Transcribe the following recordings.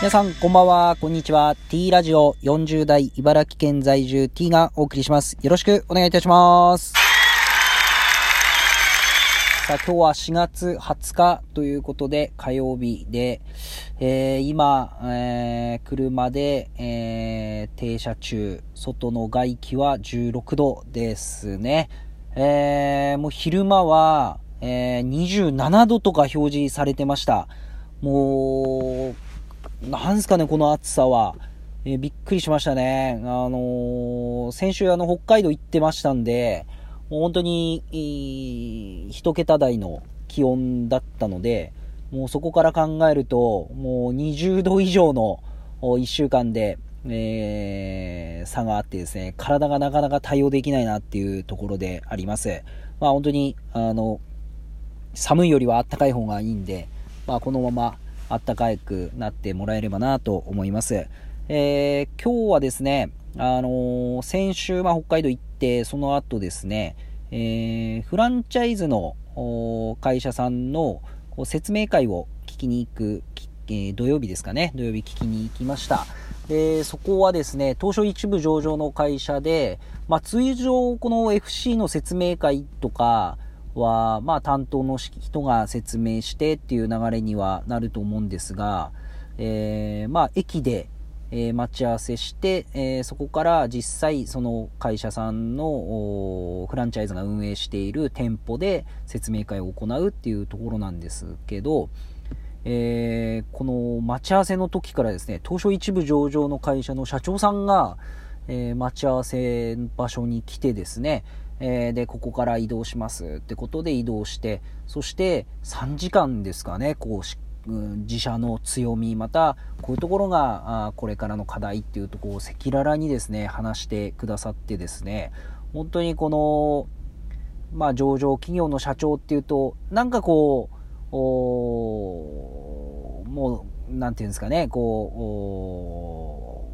皆さん、こんばんは、こんにちは。T ラジオ40代茨城県在住 T がお送りします。よろしくお願いいたします。さあ、今日は4月20日ということで、火曜日で、えー、今、えー、車で、えー、停車中、外の外気は16度ですね。えー、もう昼間は、えー、27度とか表示されてました。もう、なんすかね、この暑さは。えー、びっくりしましたね。あのー、先週あの、北海道行ってましたんで、もう本当に、一桁台の気温だったので、もうそこから考えると、もう20度以上の1週間で、えー、差があってですね、体がなかなか対応できないなっていうところであります。まあ本当に、あの、寒いよりは暖かい方がいいんで、まあこのまま暖かくなってもらえればなと思います。えー、今日はですね、あのー、先週、まあ、北海道行って、その後ですね、えー、フランチャイズの会社さんの説明会を聞きに行く、えー、土曜日ですかね、土曜日聞きに行きました。で、そこはですね、東証一部上場の会社で、まあ、通常この FC の説明会とか、は、まあ、担当の人が説明してっていう流れにはなると思うんですが、えー、まあ、駅で、えー、待ち合わせして、えー、そこから実際その会社さんのフランチャイズが運営している店舗で説明会を行うっていうところなんですけど、えー、この待ち合わせの時からですね、東証一部上場の会社の社長さんが、え待ち合わせ場所に来てですね、えー、で、ここから移動しますってことで移動して、そして3時間ですかね、こううん、自社の強み、また、こういうところが、あこれからの課題っていうとこを赤裸々にですね、話してくださってですね、本当にこの、まあ、上場企業の社長っていうと、なんかこう、もう、なんていうんですかね、こ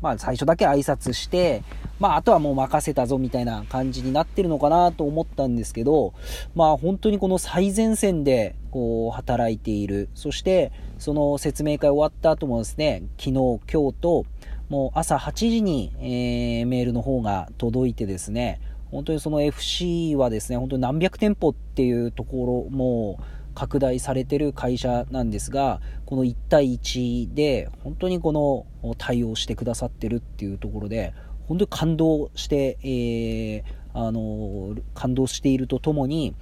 う、まあ、最初だけ挨拶して、まあ、あとはもう任せたぞみたいな感じになってるのかなと思ったんですけど、まあ、本当にこの最前線で、こう、働いている。そして、その説明会終わった後もですね、昨日、今日と、もう朝8時に、えー、メールの方が届いてですね、本当にその FC はですね、本当に何百店舗っていうところも拡大されてる会社なんですが、この1対1で本当にこの対応してくださってるっていうところで、本当に感動して、えー、あの、感動しているとともに、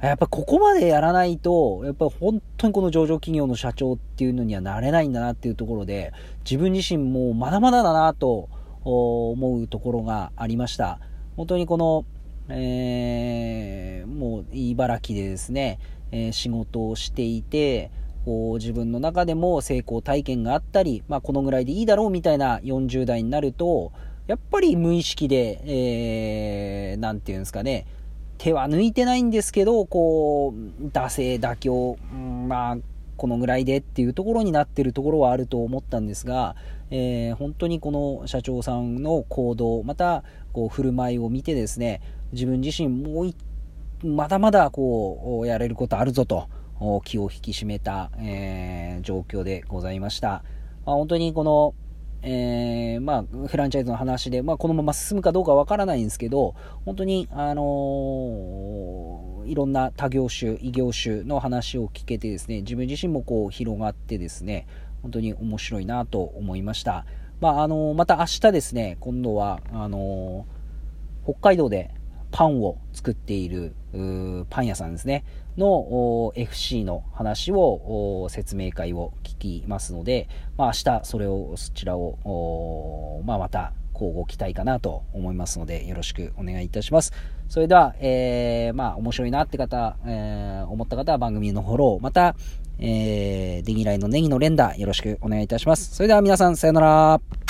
やっぱここまでやらないと、やっぱ本当にこの上場企業の社長っていうのにはなれないんだなっていうところで、自分自身もまだまだだなと思うところがありました。本当にこの、えー、もう茨城でですね、えー、仕事をしていて、こう自分の中でも成功体験があったり、まあこのぐらいでいいだろうみたいな40代になると、やっぱり無意識で、えー、なんていうんですかね、手は抜いてないんですけど、こう、惰性、妥協、まあ、このぐらいでっていうところになってるところはあると思ったんですが、えー、本当にこの社長さんの行動、また、こう、振る舞いを見てですね、自分自身もういまだまだこう、やれることあるぞと、気を引き締めた、えー、状況でございました。まあ、本当にこの、えー、まあ、フランチャイズの話で、まあ、このまま進むかどうかわからないんですけど、本当に、あのー、いろんな他業種、異業種の話を聞けてですね、自分自身もこう広がってですね、本当に面白いなと思いました。まあ、あのー、また明日ですね、今度は、あの北海道でパンを作っている、パン屋さんですね、の FC の話を、説明会を聞きますので、まあ、明日それを、そちらを、まあ、また、交互期待かなと思いますので、よろしくお願いいたします。それでは、えー、まあ、面白いなって方、えー、思った方は番組のフォロー、また、えー、デギライのネギの連打、よろしくお願いいたします。それでは皆さん、さよなら。